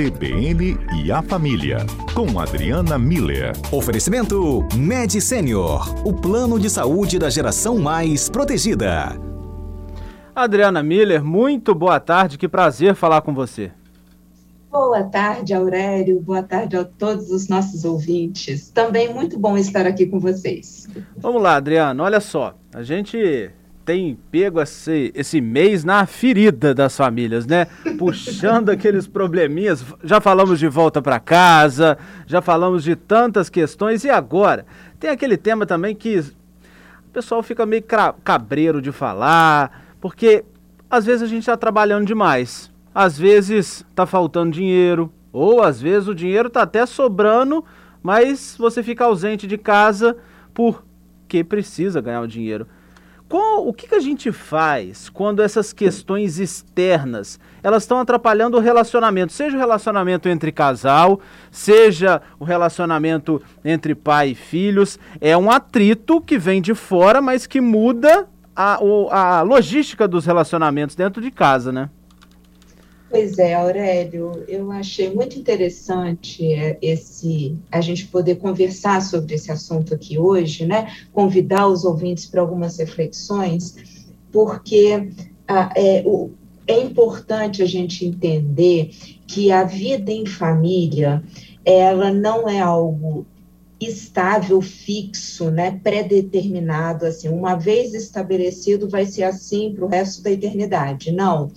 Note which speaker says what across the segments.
Speaker 1: CBN e a Família, com Adriana Miller.
Speaker 2: Oferecimento Med Senior, o plano de saúde da geração mais protegida.
Speaker 3: Adriana Miller, muito boa tarde, que prazer falar com você.
Speaker 4: Boa tarde, Aurélio. Boa tarde a todos os nossos ouvintes. Também muito bom estar aqui com vocês.
Speaker 3: Vamos lá, Adriana. Olha só, a gente tem pego esse, esse mês na ferida das famílias, né? Puxando aqueles probleminhas. Já falamos de volta para casa, já falamos de tantas questões. E agora? Tem aquele tema também que o pessoal fica meio cabreiro de falar, porque às vezes a gente está trabalhando demais. Às vezes está faltando dinheiro, ou às vezes o dinheiro está até sobrando, mas você fica ausente de casa porque precisa ganhar o dinheiro. Qual, o que, que a gente faz quando essas questões externas elas estão atrapalhando o relacionamento, seja o relacionamento entre casal, seja o relacionamento entre pai e filhos, é um atrito que vem de fora, mas que muda a, a logística dos relacionamentos dentro de casa, né?
Speaker 4: Pois é, Aurélio, eu achei muito interessante é, esse a gente poder conversar sobre esse assunto aqui hoje, né? Convidar os ouvintes para algumas reflexões, porque ah, é, o, é importante a gente entender que a vida em família ela não é algo estável, fixo, né, pré-determinado, assim, uma vez estabelecido vai ser assim para o resto da eternidade. Não.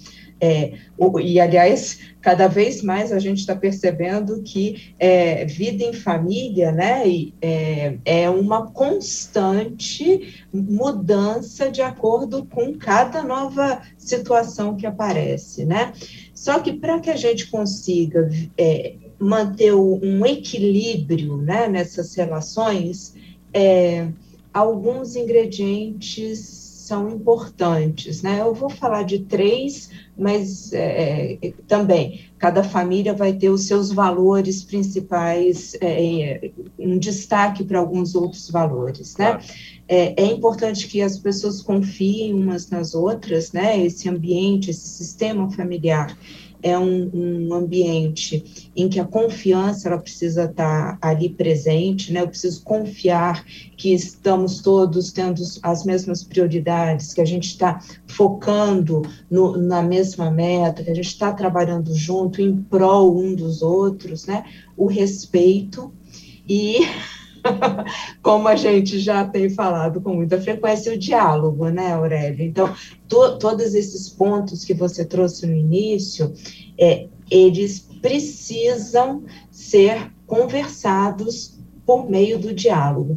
Speaker 4: É, o, e, aliás, cada vez mais a gente está percebendo que é, vida em família né, é, é uma constante mudança de acordo com cada nova situação que aparece. Né? Só que para que a gente consiga é, manter um equilíbrio né, nessas relações, é, alguns ingredientes são importantes, né? Eu vou falar de três, mas é, é, também cada família vai ter os seus valores principais, é, um destaque para alguns outros valores, né? Claro. É, é, importante que as pessoas confiem umas nas outras, né? Esse ambiente, esse sistema familiar é um, um, ambiente em que a confiança ela precisa estar ali presente, né? Eu preciso confiar que estamos todos tendo as mesmas prioridades, que a gente está focando no, na mesma meta, que a gente está trabalhando junto em prol um dos outros, né? O respeito e como a gente já tem falado com muita frequência, o diálogo, né, Aurélia? Então, to, todos esses pontos que você trouxe no início, é, eles precisam ser conversados por meio do diálogo.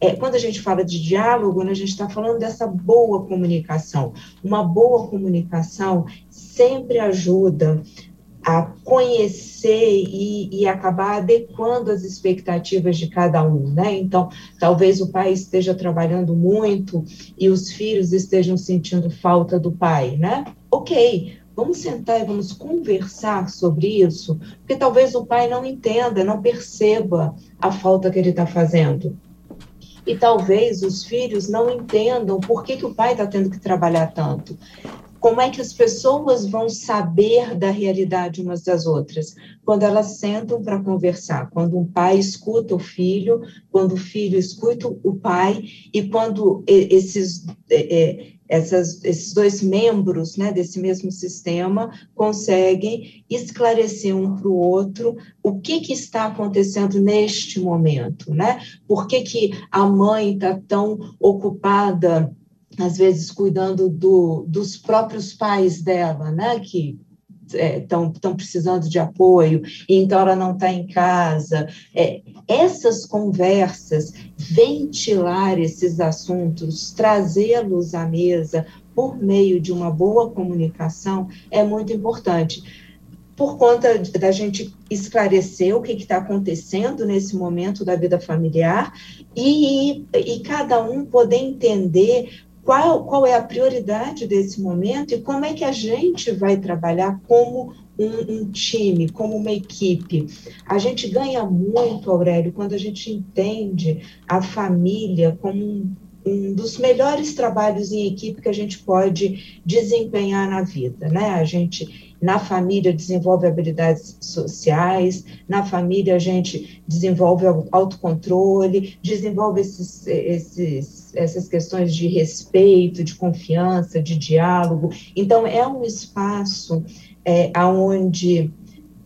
Speaker 4: É, quando a gente fala de diálogo, né, a gente está falando dessa boa comunicação. Uma boa comunicação sempre ajuda a conhecer e, e, acabar adequando as expectativas de cada um, né? Então, talvez o pai esteja trabalhando muito e os filhos estejam sentindo falta do pai, né? Ok, vamos sentar e vamos conversar sobre isso, porque talvez o pai não entenda, não perceba a falta que ele está fazendo. E talvez os filhos não entendam por que, que o pai está tendo que trabalhar tanto como é que as pessoas vão saber da realidade umas das outras? Quando elas sentam para conversar, quando um pai escuta o filho, quando o filho escuta o pai, e quando esses, é, essas, esses dois membros né, desse mesmo sistema conseguem esclarecer um para o outro o que, que está acontecendo neste momento, né? Por que, que a mãe está tão ocupada às vezes cuidando do, dos próprios pais dela, né, que estão é, precisando de apoio, então ela não está em casa. É, essas conversas, ventilar esses assuntos, trazê-los à mesa por meio de uma boa comunicação é muito importante. Por conta da gente esclarecer o que está acontecendo nesse momento da vida familiar e, e cada um poder entender qual, qual é a prioridade desse momento e como é que a gente vai trabalhar como um, um, time, como uma equipe. A gente ganha muito, Aurélio, quando a gente entende a família como um um dos melhores trabalhos em equipe que a gente pode desempenhar na vida, né? A gente na família desenvolve habilidades sociais, na família a gente desenvolve autocontrole, desenvolve esses, esses, essas questões de respeito, de confiança, de diálogo. Então é um espaço é, onde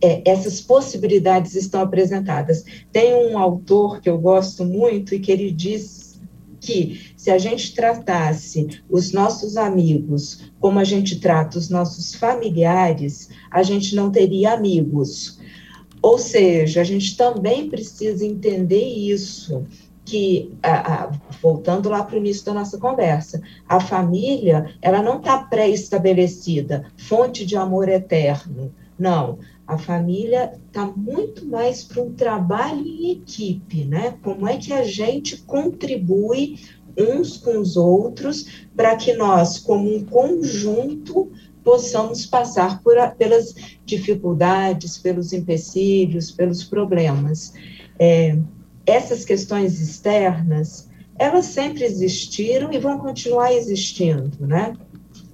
Speaker 4: é, essas possibilidades estão apresentadas. Tem um autor que eu gosto muito e que ele diz que se a gente tratasse os nossos amigos como a gente trata os nossos familiares, a gente não teria amigos. Ou seja, a gente também precisa entender isso, que, a, a, voltando lá para o início da nossa conversa, a família, ela não está pré-estabelecida, fonte de amor eterno. Não, a família está muito mais para um trabalho em equipe, né? Como é que a gente contribui uns com os outros para que nós, como um conjunto, possamos passar por, pelas dificuldades, pelos empecilhos, pelos problemas. É, essas questões externas, elas sempre existiram e vão continuar existindo, né?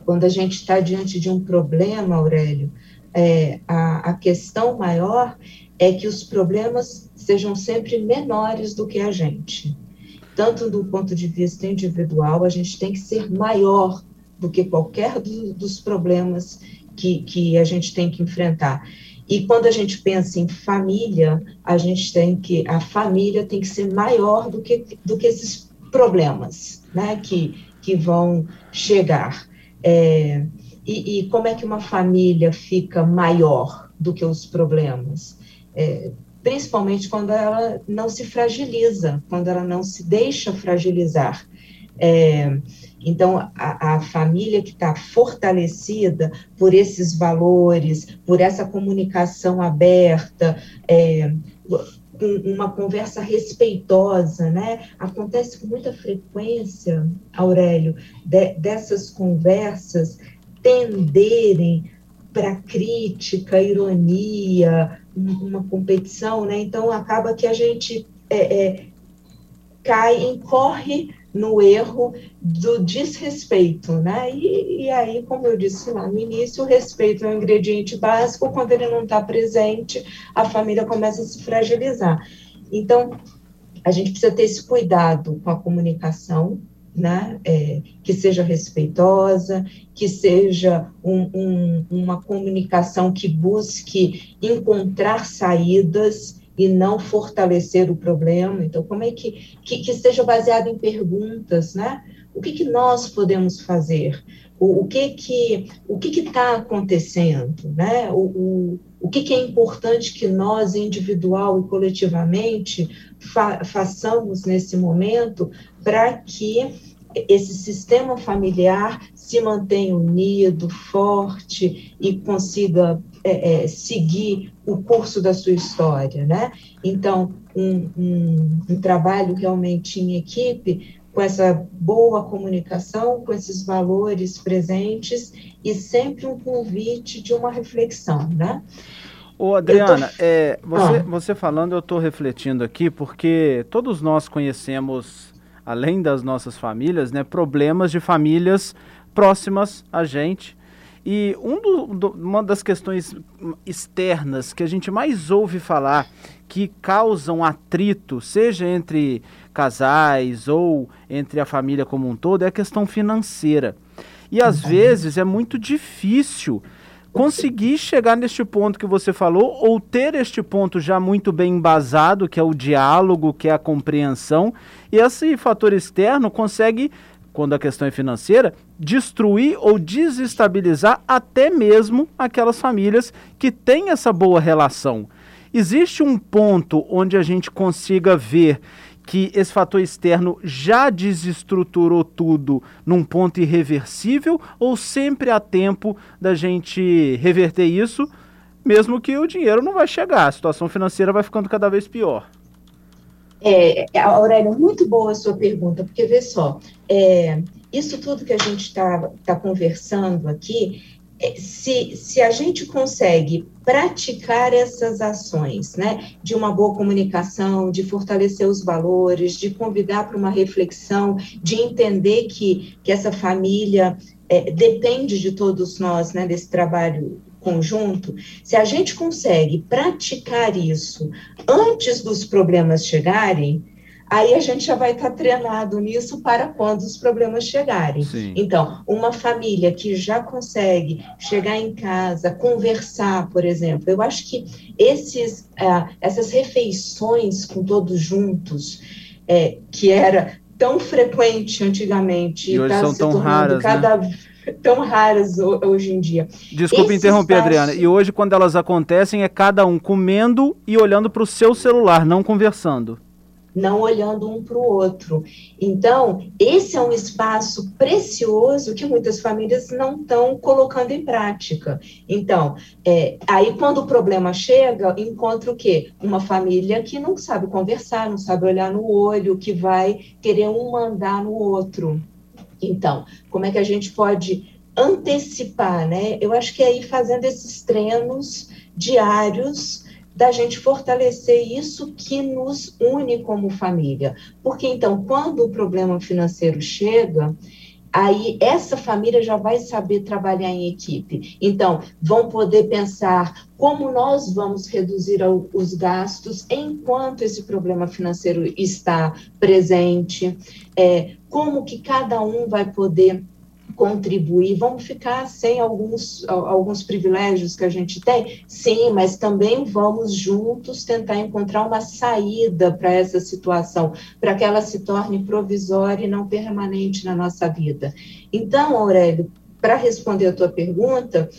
Speaker 4: Quando a gente está diante de um problema, Aurélio, é, a, a questão maior é que os problemas sejam sempre menores do que a gente. Tanto do ponto de vista individual, a gente tem que ser maior do que qualquer do, dos problemas que, que a gente tem que enfrentar. E quando a gente pensa em família, a gente tem que a família tem que ser maior do que do que esses problemas, né, que que vão chegar. É, e, e, como é que uma família fica maior do que os problemas? É, principalmente quando ela não se fragiliza, quando ela não se deixa fragilizar. É, então, a, a, família que está fortalecida por esses valores, por essa comunicação aberta, é, uma conversa respeitosa, né? Acontece com muita frequência, Aurélio, de, dessas conversas tenderem para crítica, ironia, uma competição, né? Então acaba que a gente é, é, cai, incorre no erro do desrespeito, né? E, e, aí, como eu disse lá no início, o respeito é um ingrediente básico. Quando ele não está presente, a família começa a se fragilizar. Então, a gente precisa ter esse cuidado com a comunicação, né, é, que seja respeitosa, que seja um, um, uma comunicação que busque encontrar saídas e não fortalecer o problema. Então, como é que, que, que seja baseado em perguntas, né? O que, que nós podemos fazer? O, o que que o que está acontecendo, né? O, o, o que, que é importante que nós, individual e coletivamente, fa façamos nesse momento para que esse sistema familiar se mantenha unido, forte e consiga é, é, seguir o curso da sua história, né? Então, um, um, um trabalho realmente em equipe com essa boa comunicação, com esses valores presentes e sempre um convite de uma reflexão, né?
Speaker 3: Ô Adriana, tô... é, você, ah. você falando, eu estou refletindo aqui, porque todos nós conhecemos, além das nossas famílias, né, problemas de famílias próximas a gente. E um do, do, uma das questões externas que a gente mais ouve falar que causam atrito, seja entre casais ou entre a família como um todo, é a questão financeira. E às uhum. vezes é muito difícil conseguir chegar neste ponto que você falou, ou ter este ponto já muito bem embasado, que é o diálogo, que é a compreensão, e esse fator externo consegue, quando a questão é financeira, destruir ou desestabilizar até mesmo aquelas famílias que têm essa boa relação. Existe um ponto onde a gente consiga ver que esse fator externo já desestruturou tudo num ponto irreversível ou sempre há tempo da gente reverter isso, mesmo que o dinheiro não vai chegar, a situação financeira vai ficando cada vez pior?
Speaker 4: É, Aurélio, muito boa a sua pergunta, porque vê só, é, isso tudo que a gente está tá conversando aqui é, se, se a gente consegue praticar essas ações, né, de uma boa comunicação, de fortalecer os valores, de convidar para uma reflexão, de entender que, que essa família é, depende de todos nós, né, desse trabalho conjunto, se a gente consegue praticar isso antes dos problemas chegarem, aí a gente já vai estar tá treinado nisso para quando os problemas chegarem. Sim. Então, uma família que já consegue chegar em casa, conversar, por exemplo, eu acho que esses, é, essas refeições com todos juntos, é, que era tão frequente antigamente,
Speaker 3: e hoje tá são tão raras,
Speaker 4: cada
Speaker 3: né?
Speaker 4: tão raras hoje em dia.
Speaker 3: Desculpe interromper, espaço... Adriana. E hoje, quando elas acontecem, é cada um comendo e olhando para o seu celular, não conversando
Speaker 4: não olhando um para o outro. Então, esse é um espaço precioso que muitas famílias não estão colocando em prática. Então, é, aí quando o problema chega, encontra o quê? Uma família que não sabe conversar, não sabe olhar no olho, que vai querer um mandar no outro. Então, como é que a gente pode antecipar, né? Eu acho que é ir fazendo esses treinos diários da gente fortalecer isso que nos une como família. Porque então, quando o problema financeiro chega, aí essa família já vai saber trabalhar em equipe. Então, vão poder pensar como nós vamos reduzir os gastos enquanto esse problema financeiro está presente, é, como que cada um vai poder contribuir, vamos ficar sem alguns, alguns privilégios que a gente tem? Sim, mas também vamos juntos tentar encontrar uma saída para essa situação, para que ela se torne provisória e não permanente na nossa vida. Então, Aurélio, para responder a tua pergunta,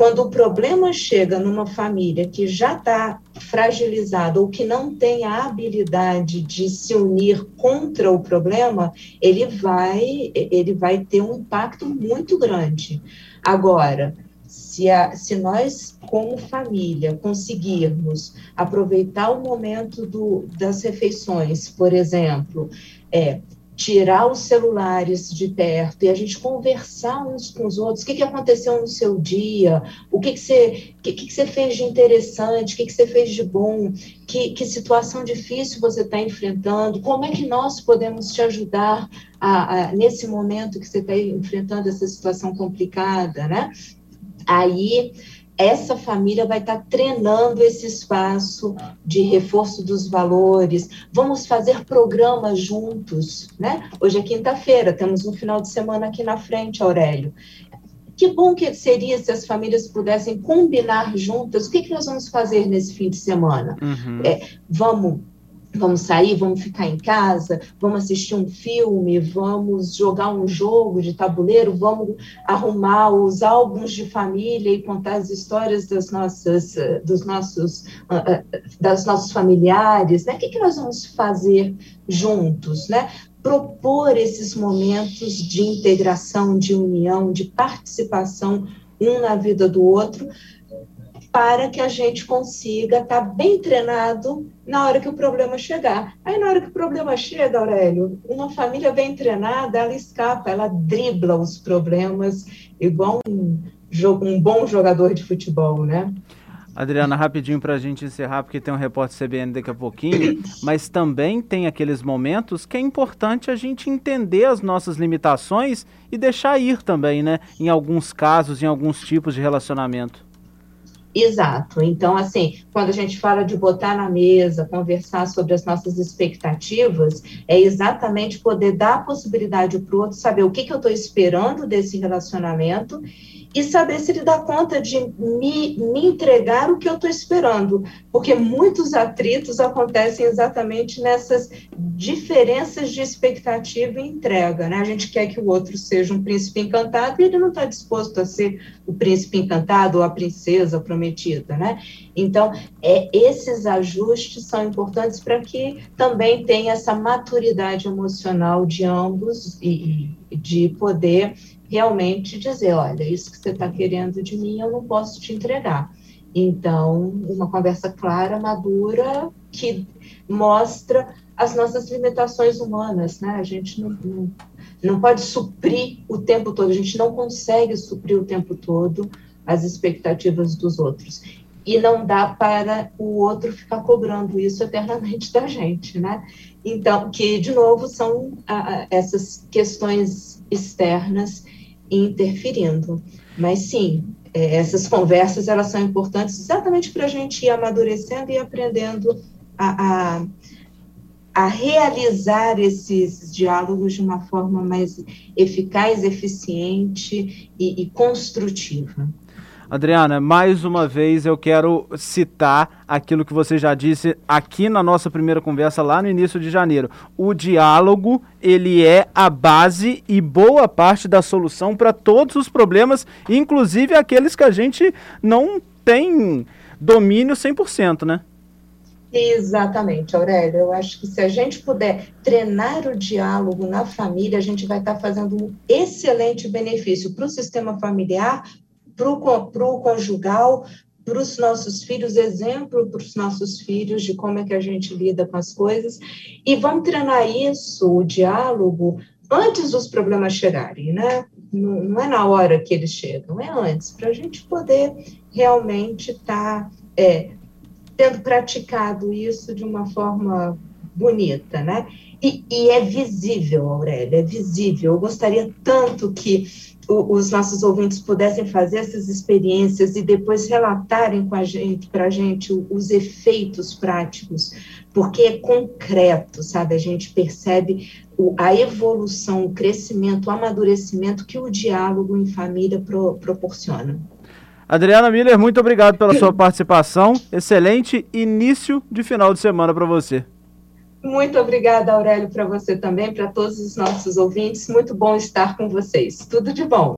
Speaker 4: quando o problema chega numa família que já está fragilizada ou que não tem a habilidade de se unir contra o problema, ele vai, ele vai ter um impacto muito grande. Agora, se, a, se nós, como família, conseguirmos aproveitar o momento do, das refeições, por exemplo, é, tirar os celulares de perto e a gente conversar uns com os outros, o que, que aconteceu no seu dia, o que, que, você, que, que, você fez de interessante, o que, que você fez de bom, que, que situação difícil você está enfrentando, como é que nós podemos te ajudar a, a, nesse momento que você está enfrentando essa situação complicada, né? Aí essa família vai estar treinando esse espaço de reforço dos valores. Vamos fazer programas juntos, né? Hoje é quinta-feira, temos um final de semana aqui na frente, Aurélio. Que bom que seria se as famílias pudessem combinar juntas. O que, que nós vamos fazer nesse fim de semana? Uhum. É, vamos Vamos sair, vamos ficar em casa, vamos assistir um filme, vamos jogar um jogo de tabuleiro, vamos arrumar os álbuns de família e contar as histórias das nossas, dos nossos, ah, ah, das nossos familiares, né? O que, que nós vamos fazer juntos, né? Propor esses momentos de integração, de união, de participação um na vida do outro, para que a gente consiga estar tá bem treinado na hora que o problema chegar. Aí, na hora que o problema chega, Aurélio, uma família bem treinada, ela escapa, ela dribla os problemas, igual um, um bom jogador de futebol, né?
Speaker 3: Adriana, rapidinho para a gente encerrar, porque tem um repórter CBN daqui a pouquinho, mas também tem aqueles momentos que é importante a gente entender as nossas limitações e deixar ir também, né? Em alguns casos, em alguns tipos de relacionamento.
Speaker 4: Exato. Então, assim, quando a gente fala de botar na mesa, conversar sobre as nossas expectativas, é exatamente poder dar a possibilidade para o outro saber o que, que eu estou esperando desse relacionamento e saber se ele dá conta de me, me entregar o que eu estou esperando, porque muitos atritos acontecem exatamente nessas diferenças de expectativa e entrega, né? A gente quer que o outro seja um príncipe encantado e ele não está disposto a ser o príncipe encantado ou a princesa prometida, né? Então, é, esses ajustes são importantes para que também tenha essa maturidade emocional de ambos e, de poder realmente dizer, olha, isso que você está querendo de mim, eu não posso te entregar. Então, uma conversa clara, madura, que mostra as nossas limitações humanas, né? A gente não, não não pode suprir o tempo todo, a gente não consegue suprir o tempo todo as expectativas dos outros. E não dá para o outro ficar cobrando isso eternamente da gente, né? Então, que, de novo, são ah, essas questões externas interferindo. Mas, sim, é, essas conversas, elas são importantes exatamente para a gente ir amadurecendo e aprendendo a, a a realizar esses diálogos de uma forma mais eficaz, eficiente e, e construtiva.
Speaker 3: Adriana, mais uma vez eu quero citar aquilo que você já disse aqui na nossa primeira conversa lá no início de janeiro. O diálogo, ele é a base e boa parte da solução para todos os problemas, inclusive aqueles que a gente não tem domínio 100%, né?
Speaker 4: Exatamente, Aurélia. Eu acho que se a gente puder treinar o diálogo na família, a gente vai estar fazendo um excelente benefício para o sistema familiar, para o conjugal, para os nossos filhos, exemplo para os nossos filhos de como é que a gente lida com as coisas. E vamos treinar isso, o diálogo, antes dos problemas chegarem, né? Não, não é na hora que eles chegam, é antes, para a gente poder realmente estar. Tá, é, tendo praticado isso de uma forma bonita, né? E, e, é visível, Aurélia, é visível. Eu gostaria tanto que os nossos ouvintes pudessem fazer essas experiências e depois relatarem com a gente, para a gente, os efeitos práticos, porque é concreto, sabe? A gente percebe o, a evolução, o crescimento, o amadurecimento que o diálogo em família pro, proporciona.
Speaker 3: Adriana Miller, muito obrigado pela sua participação. Excelente início de final de semana para você.
Speaker 4: Muito obrigada, Aurélio, para você também, para todos os nossos ouvintes. Muito bom estar com vocês. Tudo de bom.